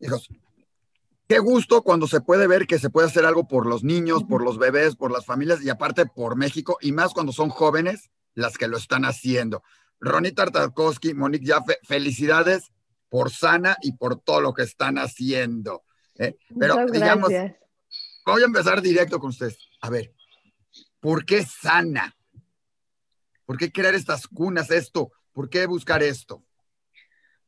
hijos, qué gusto cuando se puede ver que se puede hacer algo por los niños, por los bebés, por las familias y aparte por México, y más cuando son jóvenes las que lo están haciendo. Ronita Tarkovsky, Monique Jaffe, felicidades por Sana y por todo lo que están haciendo. ¿eh? Pero digamos, voy a empezar directo con ustedes. A ver, ¿por qué Sana? ¿Por qué crear estas cunas, esto? ¿Por qué buscar esto?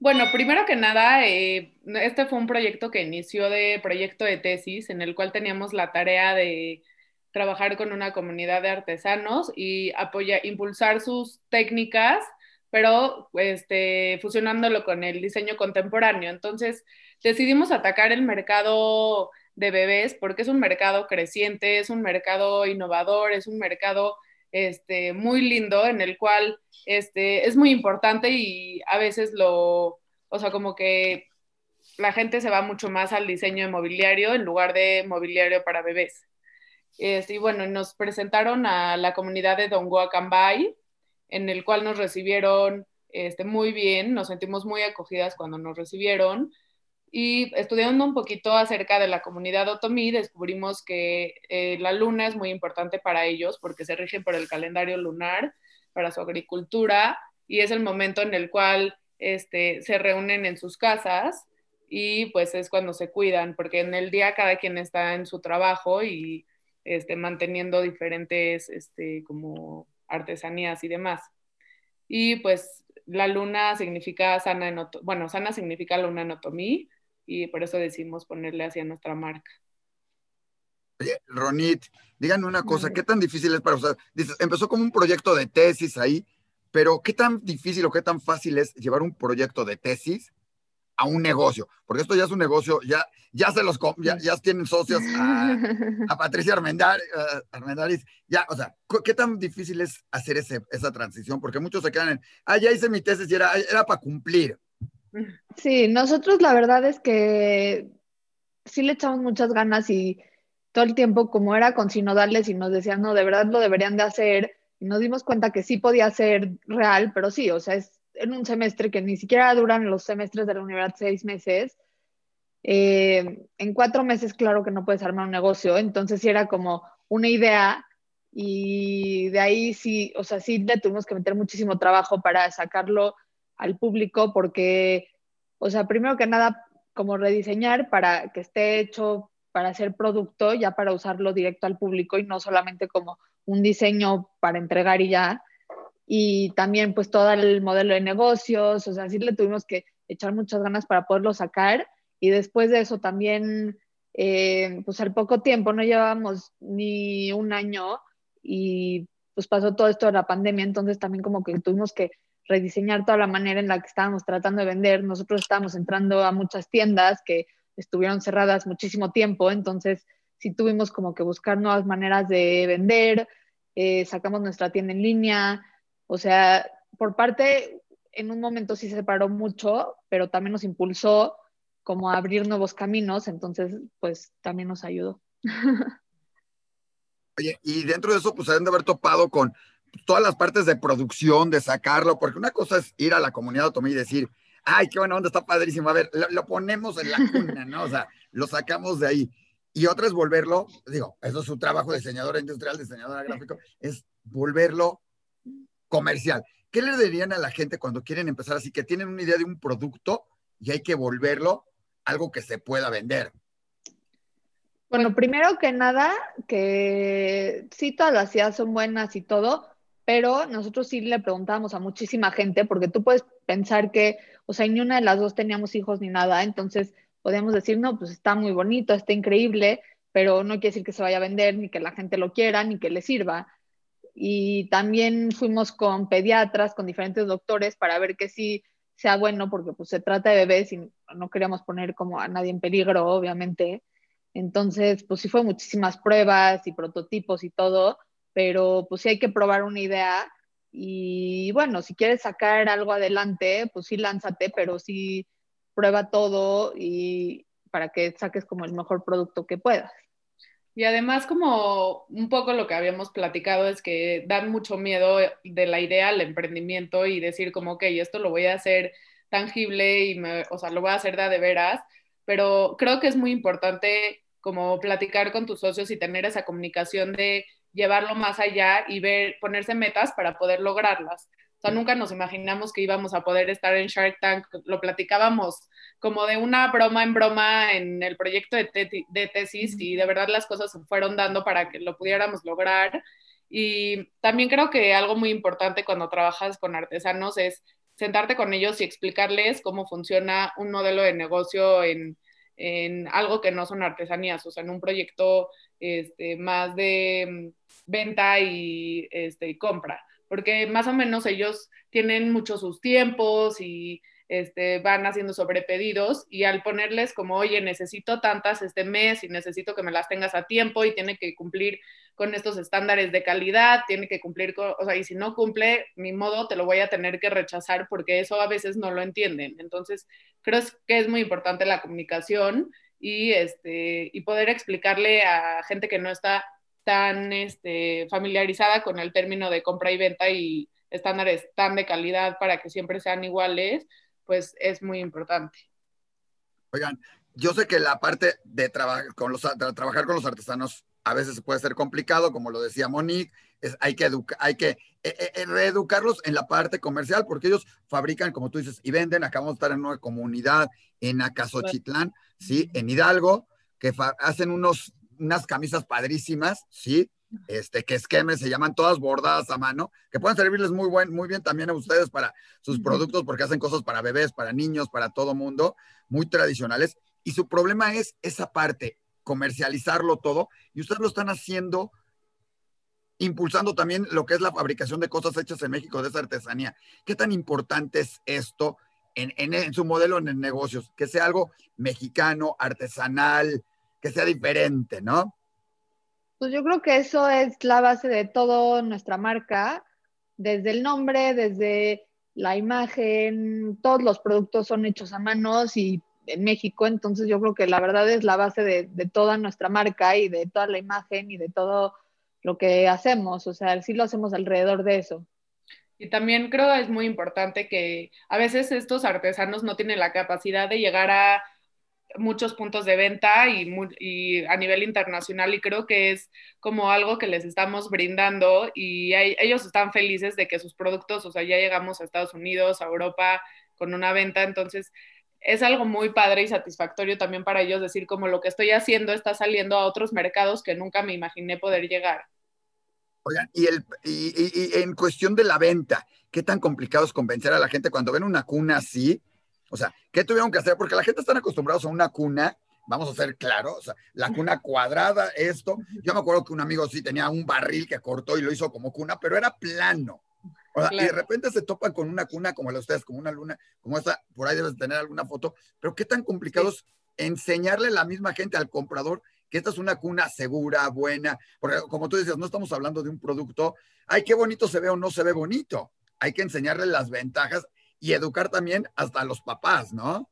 Bueno, primero que nada, eh, este fue un proyecto que inició de proyecto de tesis, en el cual teníamos la tarea de trabajar con una comunidad de artesanos y apoyar, impulsar sus técnicas, pero este, fusionándolo con el diseño contemporáneo. Entonces, decidimos atacar el mercado de bebés porque es un mercado creciente, es un mercado innovador, es un mercado este, muy lindo en el cual este, es muy importante y a veces lo, o sea, como que la gente se va mucho más al diseño de mobiliario en lugar de mobiliario para bebés. Este, y bueno, nos presentaron a la comunidad de Dongoa Cambay, en el cual nos recibieron este, muy bien, nos sentimos muy acogidas cuando nos recibieron. Y estudiando un poquito acerca de la comunidad otomí, descubrimos que eh, la luna es muy importante para ellos porque se rigen por el calendario lunar, para su agricultura, y es el momento en el cual este, se reúnen en sus casas y pues es cuando se cuidan, porque en el día cada quien está en su trabajo y este, manteniendo diferentes este, como artesanías y demás. Y pues la luna significa sana, en, bueno, sana significa luna en otomí, y por eso decidimos ponerle así a nuestra marca. Oye, Ronit, díganme una cosa, ¿qué tan difícil es para usted? Dices, empezó como un proyecto de tesis ahí, pero ¿qué tan difícil o qué tan fácil es llevar un proyecto de tesis a un negocio? Porque esto ya es un negocio, ya, ya se los, ya, ya tienen socios a, Patricia Armendáriz, ya, o sea, ¿qué tan difícil es hacer ese, esa transición? Porque muchos se quedan en, ah, ya hice mi tesis y era, era para cumplir. Sí, nosotros la verdad es que sí le echamos muchas ganas y todo el tiempo como era con sinodales y nos decían, no, de verdad lo deberían de hacer. Y nos dimos cuenta que sí podía ser real, pero sí, o sea, es en un semestre que ni siquiera duran los semestres de la universidad seis meses. Eh, en cuatro meses, claro que no puedes armar un negocio, entonces sí era como una idea y de ahí sí, o sea, sí le tuvimos que meter muchísimo trabajo para sacarlo al público porque, o sea, primero que nada, como rediseñar para que esté hecho para hacer producto, ya para usarlo directo al público y no solamente como un diseño para entregar y ya. Y también pues todo el modelo de negocios, o sea, sí le tuvimos que echar muchas ganas para poderlo sacar. Y después de eso también, eh, pues al poco tiempo, no llevábamos ni un año y pues pasó todo esto de la pandemia, entonces también como que tuvimos que rediseñar toda la manera en la que estábamos tratando de vender. Nosotros estábamos entrando a muchas tiendas que estuvieron cerradas muchísimo tiempo, entonces sí tuvimos como que buscar nuevas maneras de vender, eh, sacamos nuestra tienda en línea, o sea, por parte, en un momento sí se paró mucho, pero también nos impulsó como a abrir nuevos caminos, entonces pues también nos ayudó. Oye, y dentro de eso, pues deben de haber topado con todas las partes de producción, de sacarlo, porque una cosa es ir a la comunidad otomí y decir, ay, qué buena onda, está padrísimo, a ver, lo, ponemos en la cuna, ¿no? O sea, lo sacamos de ahí. Y otra es volverlo, digo, eso es su trabajo diseñadora industrial, diseñadora gráfico, es volverlo comercial. ¿Qué le dirían a la gente cuando quieren empezar así, que tienen una idea de un producto y hay que volverlo algo que se pueda vender? Bueno, primero que nada, que sí, todas las ideas son buenas y todo, pero nosotros sí le preguntábamos a muchísima gente, porque tú puedes pensar que, o sea, ni una de las dos teníamos hijos ni nada, entonces podíamos decir, no, pues está muy bonito, está increíble, pero no quiere decir que se vaya a vender, ni que la gente lo quiera, ni que le sirva. Y también fuimos con pediatras, con diferentes doctores, para ver que sí sea bueno, porque pues se trata de bebés y no queríamos poner como a nadie en peligro, obviamente. Entonces, pues sí fue muchísimas pruebas y prototipos y todo, pero pues sí hay que probar una idea y bueno, si quieres sacar algo adelante, pues sí lánzate, pero sí prueba todo y para que saques como el mejor producto que puedas. Y además como un poco lo que habíamos platicado es que dan mucho miedo de la idea al emprendimiento y decir como, ok, esto lo voy a hacer tangible y me, o sea, lo voy a hacer de, de veras, pero creo que es muy importante como platicar con tus socios y tener esa comunicación de llevarlo más allá y ver, ponerse metas para poder lograrlas. O nunca nos imaginamos que íbamos a poder estar en Shark Tank, lo platicábamos como de una broma en broma en el proyecto de, de tesis y de verdad las cosas se fueron dando para que lo pudiéramos lograr. Y también creo que algo muy importante cuando trabajas con artesanos es sentarte con ellos y explicarles cómo funciona un modelo de negocio en, en algo que no son artesanías, o sea, en un proyecto este, más de mm, venta y, este, y compra, porque más o menos ellos tienen mucho sus tiempos y este, van haciendo sobrepedidos y al ponerles como, oye, necesito tantas este mes y necesito que me las tengas a tiempo y tiene que cumplir con estos estándares de calidad, tiene que cumplir con, o sea, y si no cumple, mi modo te lo voy a tener que rechazar porque eso a veces no lo entienden. Entonces, creo que es muy importante la comunicación y, este, y poder explicarle a gente que no está tan este, familiarizada con el término de compra y venta y estándares tan de calidad para que siempre sean iguales, pues es muy importante. Oigan, yo sé que la parte de, con los, trabajar con los artesanos a veces puede ser complicado, como lo decía Monique, es, hay que, hay que eh, eh, eh, reeducarlos en la parte comercial, porque ellos fabrican, como tú dices, y venden. Acabamos de estar en una comunidad en Acasochitlán, ¿sí? En Hidalgo, que hacen unos, unas camisas padrísimas, ¿sí? Este, que esquemes, se llaman todas bordadas a mano, que pueden servirles muy, buen, muy bien también a ustedes para sus productos, porque hacen cosas para bebés, para niños, para todo mundo, muy tradicionales. Y su problema es esa parte, comercializarlo todo, y ustedes lo están haciendo impulsando también lo que es la fabricación de cosas hechas en México, de esa artesanía. ¿Qué tan importante es esto en, en, su modelo en negocios? Que sea algo mexicano, artesanal, que sea diferente, ¿no? Pues yo creo que eso es la base de toda nuestra marca, desde el nombre, desde la imagen, todos los productos son hechos a manos y en México, entonces yo creo que la verdad es la base de, toda nuestra marca y de toda la imagen y de todo lo que hacemos, o sea, sí lo hacemos alrededor de eso. Y también creo es muy importante que a veces estos artesanos no tienen la capacidad de llegar a muchos puntos de venta y, a nivel internacional y creo que es como algo que les estamos brindando y ellos están felices de que sus productos, o sea, ya llegamos a Estados Unidos, a Europa con una venta, entonces es algo muy padre y satisfactorio también para ellos decir como lo que estoy haciendo está saliendo a otros mercados que nunca me imaginé poder llegar. Oigan, y, y, en cuestión de la venta, ¿qué tan complicado es convencer a la gente cuando ven una cuna así? O sea, ¿qué tuvieron que hacer? Porque la gente está acostumbrada a una cuna, vamos a ser claros, o sea, la cuna cuadrada, esto. Yo me acuerdo que un amigo sí tenía un barril que cortó y lo hizo como cuna, pero era plano. Y de repente se topan con una cuna como la ustedes, como una luna, como esta, por ahí debes tener alguna foto, pero qué tan complicado es enseñarle a la misma gente, al comprador, que esta es una cuna segura, buena, porque como tú dices, no estamos hablando de un producto, ay, qué bonito se ve o no se ve bonito, hay que enseñarle las ventajas y educar también hasta los papás, ¿no?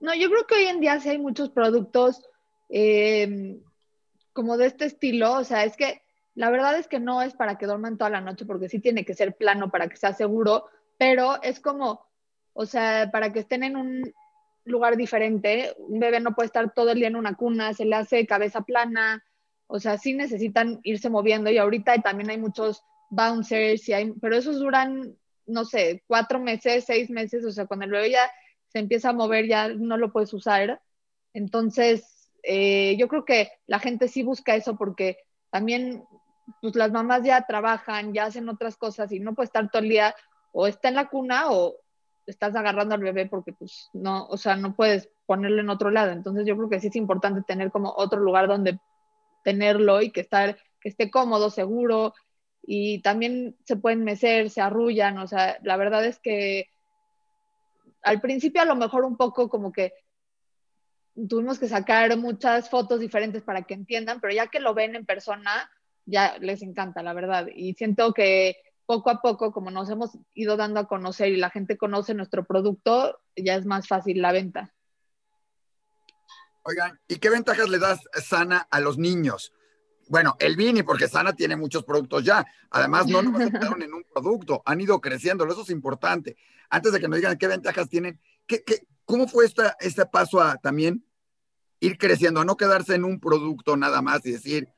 No, yo creo que hoy en día sí hay muchos productos eh, como de este estilo, o sea, es que la verdad es que no es para que duerman toda la noche porque sí tiene que ser plano para que sea seguro, pero es como, o sea, para que estén en un lugar diferente. Un bebé no puede estar todo el día en una cuna, se le hace cabeza plana, o sea, sí necesitan irse moviendo y ahorita también hay muchos bouncers, y hay, pero esos duran, no sé, cuatro meses, seis meses, o sea, cuando el bebé ya se empieza a mover ya no lo puedes usar. Entonces, eh, yo creo que la gente sí busca eso porque también pues las mamás ya trabajan, ya hacen otras cosas y no puede estar todo el día o está en la cuna o estás agarrando al bebé porque pues no, o sea, no puedes ponerlo en otro lado. Entonces yo creo que sí es importante tener como otro lugar donde tenerlo y que estar que esté cómodo, seguro y también se pueden mecer, se arrullan, o sea, la verdad es que al principio a lo mejor un poco como que tuvimos que sacar muchas fotos diferentes para que entiendan, pero ya que lo ven en persona, ya les encanta, la verdad. Y siento que poco a poco, como nos hemos ido dando a conocer y la gente conoce nuestro producto, ya es más fácil la venta. Oigan, ¿y qué ventajas le das Sana a los niños? Bueno, el Vini, porque Sana tiene muchos productos ya. Además, no nos quedaron en un producto, han ido creciendo, eso es importante. Antes de que nos digan qué ventajas tienen, ¿qué, ¿Cómo fue esta, este paso a también ir creciendo, a no quedarse en un producto nada más y decir,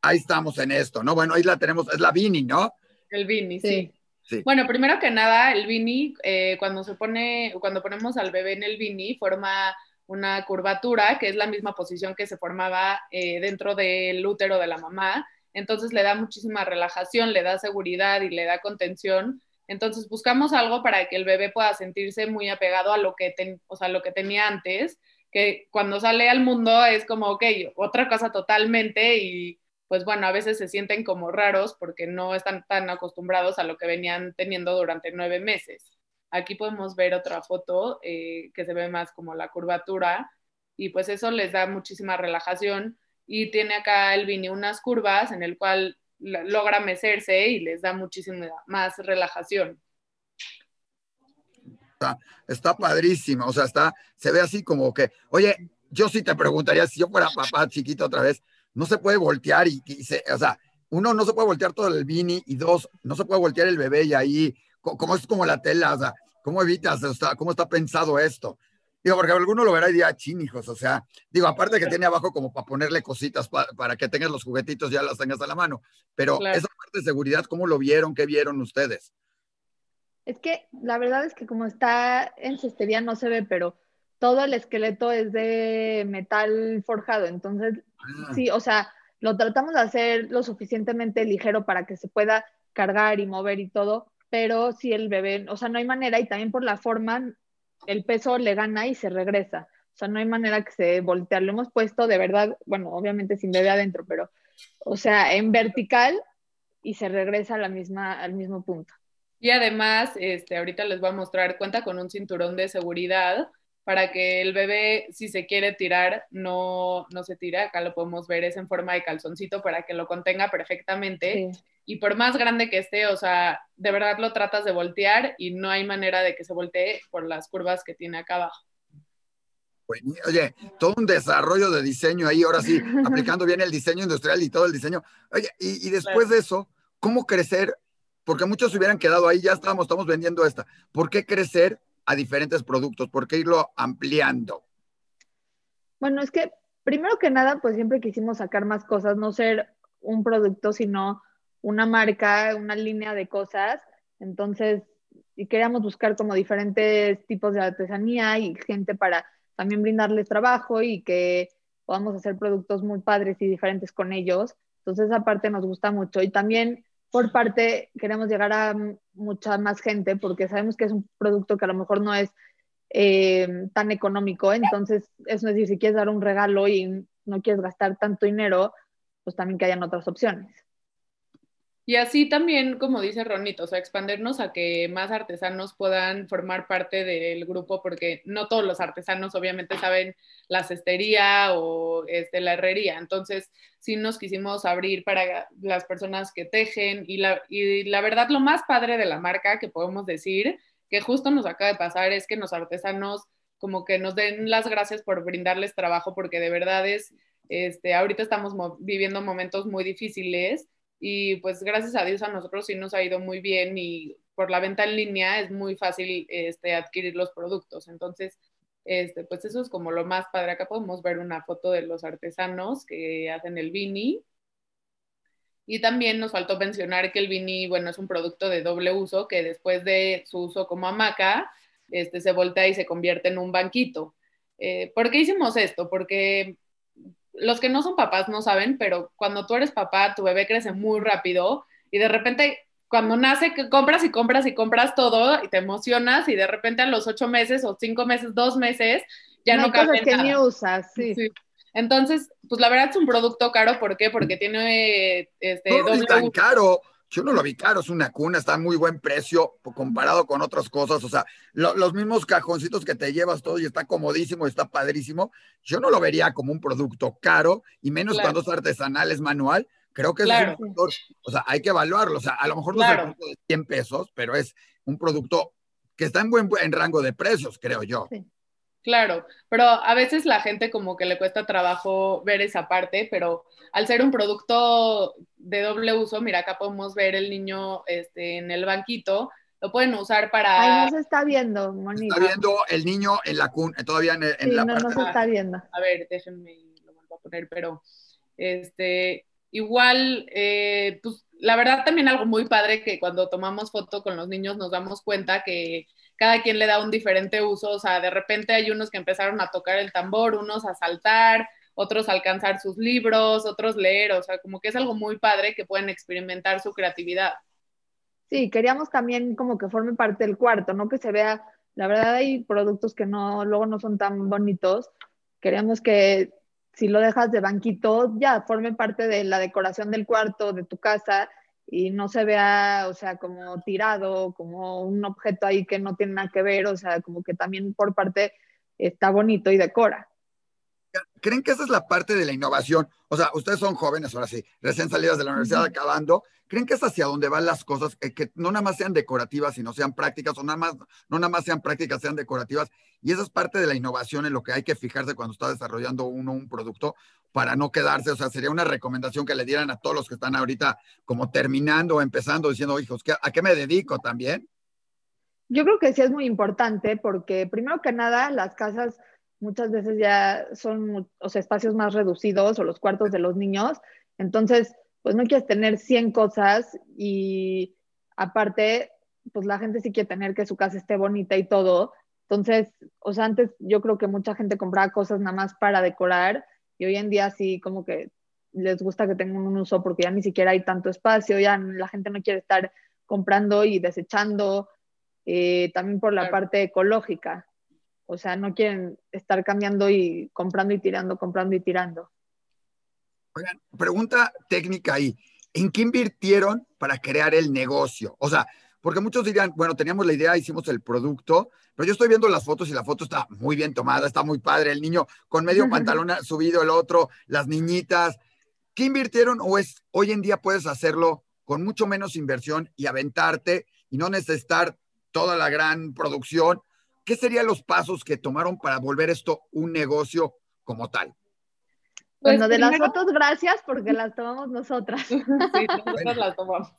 ahí estamos en esto, ¿no? Bueno, ahí la tenemos, es la Vini, ¿no? El Vini, sí. sí. Bueno, primero que nada, el Vini, eh, cuando se pone, cuando ponemos al bebé en el Vini, forma una curvatura, que es la misma posición que se formaba eh, dentro del útero de la mamá. Entonces le da muchísima relajación, le da seguridad y le da contención. Entonces buscamos algo para que el bebé pueda sentirse muy apegado a lo que, o sea, lo que tenía antes, que cuando sale al mundo es como, ok, otra cosa totalmente y pues bueno, a veces se sienten como raros porque no están tan acostumbrados a lo que venían teniendo durante nueve meses. Aquí podemos ver otra foto eh, que se ve más como la curvatura y pues eso les da muchísima relajación y tiene acá el Vini unas curvas en el cual logra mecerse y les da muchísima más relajación. Está, está padrísimo, o sea, está, se ve así como que, oye, yo sí te preguntaría si yo fuera papá chiquito otra vez, no se puede voltear y, o sea, uno no se puede voltear todo el Vini y dos, no se puede voltear el bebé y ahí, como es como la tela, o sea, ¿cómo evitas? ¿Cómo está pensado esto? Digo, porque alguno lo verá y dirá, chin, hijos, o sea, digo, aparte que tiene abajo como para ponerle cositas para que tengas los juguetitos, ya las tengas a la mano, pero esa parte de seguridad, ¿cómo lo vieron? ¿Qué vieron ustedes? Es que la verdad es que como está en cestería no se ve, pero todo el esqueleto es de metal forjado, entonces ah. sí, o sea, lo tratamos de hacer lo suficientemente ligero para que se pueda cargar y mover y todo, pero si el bebé, o sea, no hay manera y también por la forma, el peso le gana y se regresa. O sea, no hay manera que se voltee. Lo hemos puesto de verdad, bueno, obviamente sin bebé adentro, pero, o sea, en vertical y se regresa a la misma, al mismo punto. Y además, este, ahorita les voy a mostrar, cuenta con un cinturón de seguridad para que el bebé, si se quiere tirar, no, no se tire. Acá lo podemos ver, es en forma de calzoncito para que lo contenga perfectamente. Y por más grande que esté, o sea, de verdad lo tratas de voltear y no hay manera de que se voltee por las curvas que tiene acá abajo. Oye, todo un desarrollo de diseño ahí, ahora sí, aplicando bien el diseño industrial y todo el diseño. Oye, y, después de eso, ¿cómo crecer? Porque muchos se hubieran quedado ahí, ya estamos, estamos vendiendo esta. ¿Por qué crecer a diferentes productos? ¿Por qué irlo ampliando? Bueno, es que primero que nada, pues siempre quisimos sacar más cosas, no ser un producto, sino una marca, una línea de cosas. Entonces, y queríamos buscar como diferentes tipos de artesanía y gente para también brindarles trabajo y que podamos hacer productos muy padres y diferentes con ellos. Entonces, esa parte nos gusta mucho. Y también por parte queremos llegar a mucha más gente porque sabemos que es un producto que a lo mejor no es eh, tan económico. Entonces, es decir, si quieres dar un regalo y no quieres gastar tanto dinero, pues también que hayan otras opciones. Y así también, como dice Ronito, o sea, expandernos a que más artesanos puedan formar parte del grupo, porque no todos los artesanos obviamente saben la cestería o este, la herrería. Entonces, sí nos quisimos abrir para las personas que tejen y la, y la verdad lo más padre de la marca que podemos decir, que justo nos acaba de pasar, es que los artesanos como que nos den las gracias por brindarles trabajo, porque de verdad es, este, ahorita estamos viviendo momentos muy difíciles y pues gracias a Dios a nosotros sí nos ha ido muy bien y por la venta en línea es muy fácil este, adquirir los productos. Entonces, este, pues eso es como lo más padre. Acá podemos ver una foto de los artesanos que hacen el vini. Y también nos faltó mencionar que el vini, bueno, es un producto de doble uso que después de su uso como hamaca, este, se voltea y se convierte en un banquito. Eh, ¿Por qué hicimos esto? Porque los que no son papás no saben, pero cuando tú eres papá, tu bebé crece muy rápido y de repente cuando nace compras y compras y compras todo y te emocionas y de repente a los ocho meses o cinco meses, dos meses, ya no, no cabe que ni usas, sí. Entonces, pues la verdad es un producto caro, ¿por qué? Porque tiene este no, doble... tan caro yo no lo vi caro, es una cuna, está a muy buen precio comparado con otras cosas, o sea, los mismos cajoncitos que te llevas todo y está comodísimo, está padrísimo, yo no lo vería como un producto caro, y menos cuando es artesanal, es manual, creo que es un producto, o sea, hay que evaluarlo, o sea, a lo mejor no es un producto de 100 pesos, pero es un producto que está en buen en rango de precios, creo yo. Sí. Claro, pero a veces la gente como que le cuesta trabajo ver esa parte, pero al ser un producto de doble uso, mira, acá podemos ver el niño este, en el banquito, lo pueden usar para... Ahí no se está viendo, Mónica. Está viendo el niño en la cuna, todavía en, en Sí, la no, parte... no se está viendo. A ver, déjenme, lo vuelvo a poner, pero este, igual, eh, pues la verdad también algo muy padre que cuando tomamos foto con los niños nos damos cuenta que cada quien le da un diferente uso, o sea, de repente hay unos que empezaron a tocar el tambor, unos a saltar, otros a alcanzar sus libros, otros leer, o sea, como que es algo muy padre que pueden experimentar su creatividad. Sí, queríamos también como que forme parte del cuarto, no que se vea, la verdad hay productos que no, luego no son tan bonitos. Queríamos que si lo dejas de banquito, ya forme parte de la decoración del cuarto, de tu casa, y no se vea, o sea, como tirado, como un objeto ahí que no tiene nada que ver, o sea, como que también por parte está bonito y decora. ¿Creen que esa es la parte de la innovación? O sea, ustedes son jóvenes, ahora sí, recién salidas de la universidad, acabando. ¿Creen que es hacia donde van las cosas? Eh, que no nada más sean decorativas, sino sean prácticas, o nada más, no nada más sean prácticas, sean decorativas. Y esa es parte de la innovación en lo que hay que fijarse cuando está desarrollando uno un producto para no quedarse. O sea, sería una recomendación que le dieran a todos los que están ahorita como terminando o empezando, diciendo, hijos, ¿qué- ¿a qué me dedico también? Yo creo que sí es muy importante porque primero que nada las casas muchas veces ya son o sea, espacios más reducidos o los cuartos de los niños, entonces pues no quieres tener 100 cosas y aparte pues la gente sí quiere tener que su casa esté bonita y todo, entonces, o sea, antes yo creo que mucha gente compraba cosas nada más para decorar y hoy en día sí como que les gusta que tengan un uso porque ya ni siquiera hay tanto espacio, ya la gente no quiere estar comprando y desechando eh, también por la Claro. parte ecológica. O sea, no quieren estar cambiando y comprando y tirando, comprando y tirando. Oigan, pregunta técnica ahí. ¿En qué invirtieron para crear el negocio? O sea, porque muchos dirían, bueno, teníamos la idea, hicimos el producto, pero yo estoy viendo las fotos y la foto está muy bien tomada, está muy padre, el niño con medio pantalón subido, el otro, las niñitas. ¿Qué invirtieron o es hoy en día puedes hacerlo con mucho menos inversión y aventarte y no necesitar toda la gran producción? ¿Qué serían los pasos que tomaron para volver esto un negocio como tal? Pues, bueno, de las fotos, gracias porque las tomamos nosotras. Sí, nosotros las tomamos.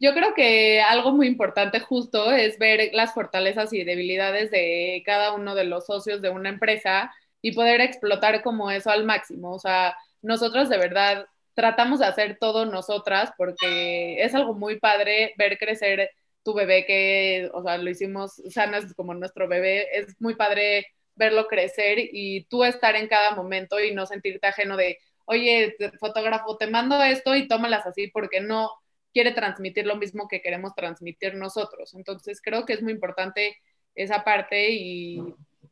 Yo creo que algo muy importante justo es ver las fortalezas y debilidades de cada uno de los socios de una empresa y poder explotar como eso al máximo. O sea, nosotros de verdad tratamos de hacer todo nosotras porque es algo muy padre ver crecer tu bebé que, o sea, lo hicimos, Sana es como nuestro bebé, es muy padre verlo crecer y tú estar en cada momento y no sentirte ajeno de, oye, fotógrafo, te mando esto y tómalas así porque no quiere transmitir lo mismo que queremos transmitir nosotros. Entonces creo que es muy importante esa parte y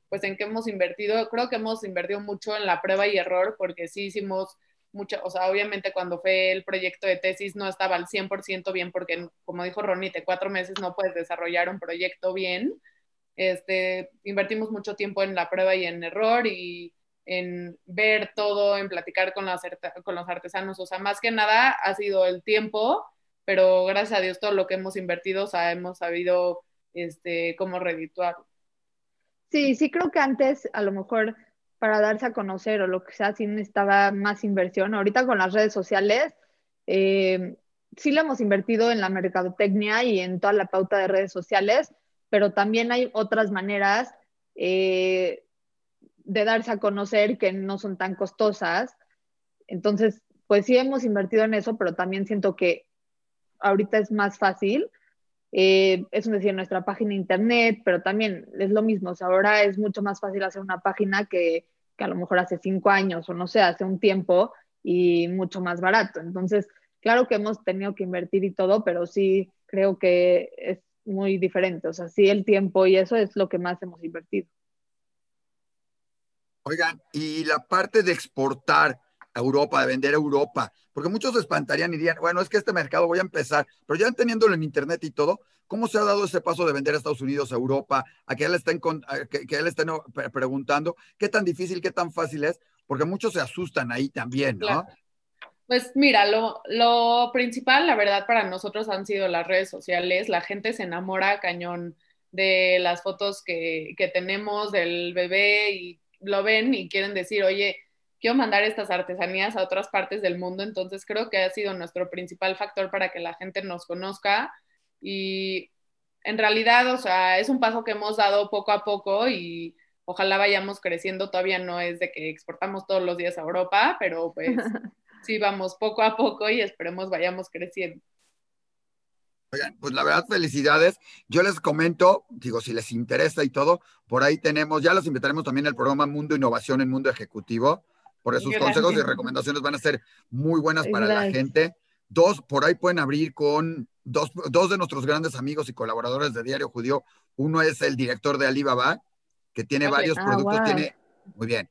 pues en qué hemos invertido, creo que hemos invertido mucho en la prueba y error porque sí hicimos mucho, o sea, obviamente cuando fue el proyecto de tesis no estaba al 100% bien porque como dijo Ronite, cuatro meses no puedes desarrollar un proyecto bien. Este, invertimos mucho tiempo en la prueba y en error y en ver todo, en platicar con, las, con los artesanos, o sea, más que nada ha sido el tiempo, pero gracias a Dios todo lo que hemos invertido, o sea, hemos sabido este, cómo redituarlo. Sí, sí creo que antes a lo mejor para darse a conocer o lo que sea, sí necesitaba más inversión. Ahorita con las redes sociales, eh, sí le hemos invertido en la mercadotecnia y en toda la pauta de redes sociales, pero también hay otras maneras eh, de darse a conocer que no son tan costosas. Entonces, pues sí hemos invertido en eso, pero también siento que ahorita es más fácil. Eh, es decir, nuestra página internet, pero también es lo mismo. Ahora es mucho más fácil hacer una página que, que a lo mejor hace cinco años o no sé, hace un tiempo y mucho más barato. Entonces, claro que hemos tenido que invertir y todo, pero sí creo que es muy diferente. O sea, sí el tiempo y eso es lo que más hemos invertido. Oigan, y la parte de exportar Europa, de vender a Europa, porque muchos se espantarían y dirían, bueno, es que este mercado voy a empezar, pero ya teniéndolo en Internet y todo, ¿cómo se ha dado ese paso de vender a Estados Unidos, a Europa, a que le estén, con, preguntando qué tan difícil, qué tan fácil es? Porque muchos se asustan ahí también, ¿no? Pues mira, lo, lo, principal, la verdad, para nosotros han sido las redes sociales. La gente se enamora cañón de las fotos que, que tenemos del bebé y lo ven y quieren decir, oye, quiero mandar estas artesanías a otras partes del mundo. Entonces creo que ha sido nuestro principal factor para que la gente nos conozca. Y en realidad, o sea, es un paso que hemos dado poco a poco y ojalá vayamos creciendo. Todavía no es de que exportamos todos los días a Europa, pero pues sí vamos poco a poco y esperemos vayamos creciendo. Oigan, pues la verdad, felicidades. Yo les comento, digo, si les interesa y todo, por ahí tenemos, ya los invitaremos también al programa Mundo Innovación en Mundo Ejecutivo, porque sus consejos y recomendaciones van a ser muy buenas para la gente. Dos, por ahí pueden abrir con dos, dos de nuestros grandes amigos y colaboradores de Diario Judío. Uno es el director de Alibaba, que tiene varios ah, productos, tiene, muy bien,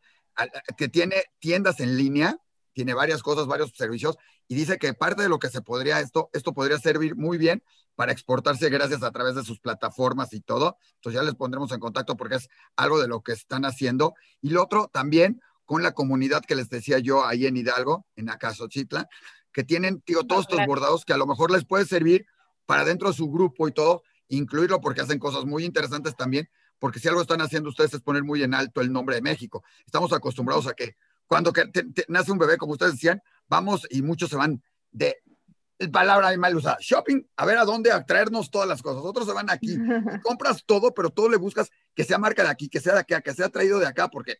que tiene tiendas en línea, tiene varias cosas, varios servicios, y dice que parte de lo que se podría, esto, esto podría servir muy bien para exportarse gracias a través de sus plataformas y todo. Entonces ya les pondremos en contacto porque es algo de lo que están haciendo. Y lo otro también con la comunidad que les decía yo ahí en Hidalgo, en Acasochitla, que tienen, tío, todos estos bordados que a lo mejor les puede servir para dentro de su grupo y todo, incluirlo porque hacen cosas muy interesantes también, porque si algo están haciendo ustedes es poner muy en alto el nombre de México. Estamos acostumbrados a que cuando nace un bebé, como ustedes decían, vamos y muchos se van de palabra mal usada, shopping, a ver a dónde atraernos todas las cosas. Otros se van aquí, compras todo, pero todo le buscas que sea marca de aquí, que sea de acá, que sea traído de acá, porque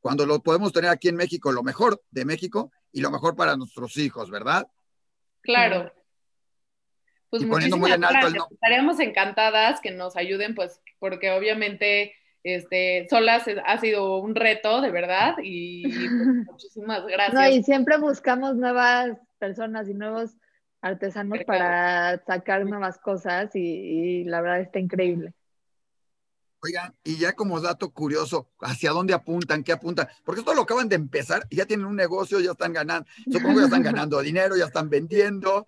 cuando lo podemos tener aquí en México, lo mejor de México y lo mejor para nuestros hijos, ¿verdad? Claro. Pues y poniendo muy en alto el Estaríamos encantadas que nos ayuden, pues, porque obviamente este, solas ha sido un reto, de verdad, y pues, muchísimas gracias. No, y siempre buscamos nuevas personas y nuevos artesanos para sacar nuevas cosas y, la verdad está increíble. Oigan, y ya como dato curioso, ¿hacia dónde apuntan? ¿Qué apuntan? Porque esto lo acaban de empezar ya tienen un negocio, ya están ganando, supongo que ya están ganando dinero, ya están vendiendo,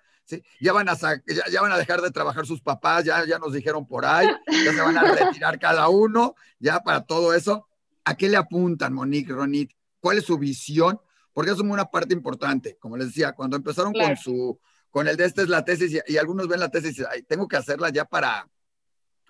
ya, van a ya, van a dejar de trabajar sus papás, ya, ya nos dijeron por ahí, ya se van a retirar cada uno, ya para todo eso. ¿A qué le apuntan, Monique, Ronit? ¿Cuál es su visión? Porque es una parte importante, como les decía, cuando empezaron con su, con el de este es la tesis y, algunos ven la tesis y dicen, tengo que hacerla ya para,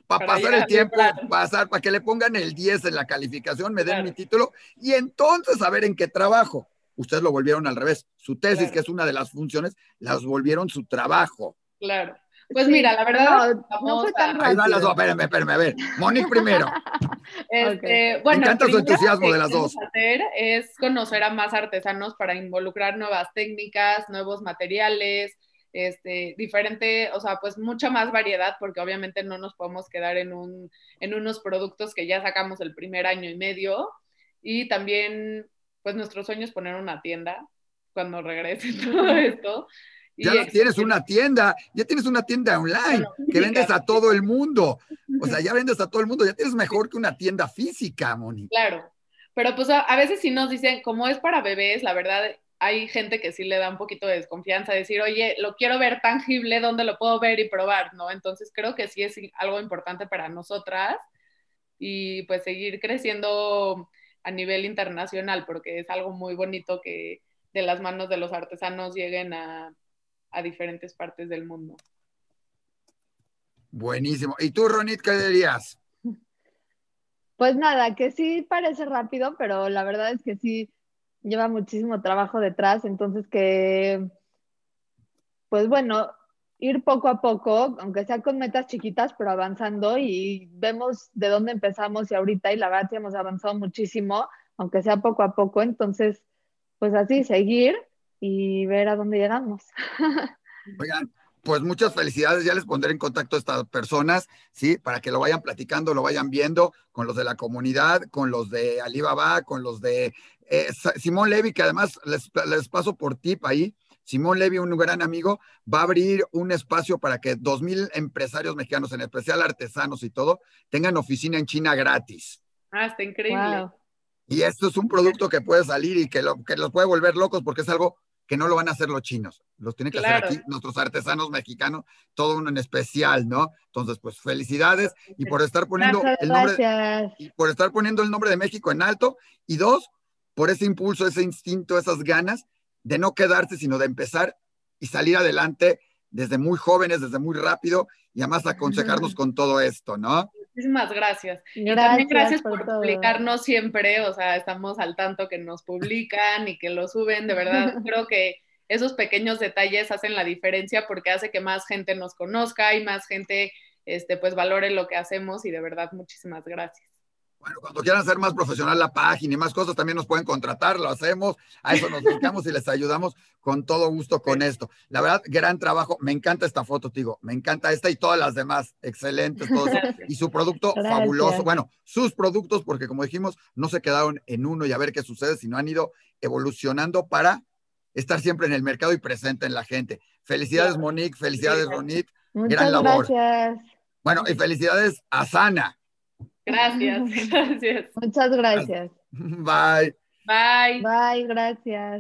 para, pasar el tiempo, pasar, para que le pongan el 10 en la calificación, me den mi título y entonces a ver en qué trabajo ustedes lo volvieron al revés. Su tesis, que es una de las funciones, las volvieron su trabajo. Claro. Pues mira, la verdad. No, fue tan rápido. Ahí las dos, espérame, espérame, a ver. Monique primero. Este, bueno, Me encanta su entusiasmo de las dos. Hacer es conocer a más artesanos para involucrar nuevas técnicas, nuevos materiales, este, diferente, o sea, pues mucha más variedad, porque obviamente no nos podemos quedar en, un, en unos productos que ya sacamos el primer año y medio. Y también pues nuestro sueño es poner una tienda cuando regrese todo esto. Ya tienes una tienda, ya tienes una tienda online que vendes a todo el mundo. O sea, ya vendes a todo el mundo, ya tienes mejor que una tienda física, Moni. Claro, pero pues a, veces si nos dicen, como es para bebés, la verdad hay gente que sí le da un poquito de desconfianza, decir, oye, lo quiero ver tangible, ¿dónde lo puedo ver y probar? ¿no? Entonces creo que sí es algo importante para nosotras y pues seguir creciendo a nivel internacional, porque es algo muy bonito que de las manos de los artesanos lleguen a, diferentes partes del mundo. Buenísimo. ¿Y tú, Ronit, qué dirías? Pues nada, que sí parece rápido, pero la verdad es que sí lleva muchísimo trabajo detrás, entonces que, pues bueno, ir poco a poco, aunque sea con metas chiquitas, pero avanzando y vemos de dónde empezamos y ahorita y la verdad sí hemos avanzado muchísimo, aunque sea poco a poco, entonces, pues así, seguir y ver a dónde llegamos. Oigan, pues muchas felicidades, ya les pondré en contacto a estas personas, ¿sí? Para que lo vayan platicando, lo vayan viendo con los de la comunidad, con los de Alibaba, con los de eh, Simón Levy, que además les, les paso por tip ahí, Simón Levy, un gran amigo, va a abrir un espacio para que dos mil empresarios mexicanos, en especial artesanos y todo, tengan oficina en China gratis. Ah, está increíble. Y esto es un producto que puede salir y que, lo, que los puede volver locos porque es algo que no lo van a hacer los chinos, los tienen que hacer aquí nuestros artesanos mexicanos, todo uno en especial, ¿no? Entonces, pues felicidades y por estar poniendo el nombre y por estar poniendo el nombre de México en alto y dos, por ese impulso, ese instinto, esas ganas de no quedarse, sino de empezar y salir adelante desde muy jóvenes, desde muy rápido y además aconsejarnos con todo esto, ¿no? Muchísimas gracias. y también gracias por, publicarnos siempre, o sea, estamos al tanto que nos publican y que lo suben, de verdad, creo que esos pequeños detalles hacen la diferencia porque hace que más gente nos conozca y más gente este, pues valore lo que hacemos y de verdad muchísimas gracias. Bueno, cuando quieran hacer más profesional la página y más cosas, también nos pueden contratar, lo hacemos, a eso nos dedicamos y les ayudamos con todo gusto con esto. La verdad, gran trabajo, me encanta esta foto, digo, me encanta esta y todas las demás, excelentes, todo y su producto fabuloso, bueno, sus productos, porque como dijimos, no se quedaron en uno y a ver qué sucede, sino han ido evolucionando para estar siempre en el mercado y presente en la gente. Felicidades, Monique, felicidades, Ronit, gran labor. Gracias. Bueno, y felicidades a Sana Gracias, gracias. Muchas gracias. Bye. Bye. Bye, gracias.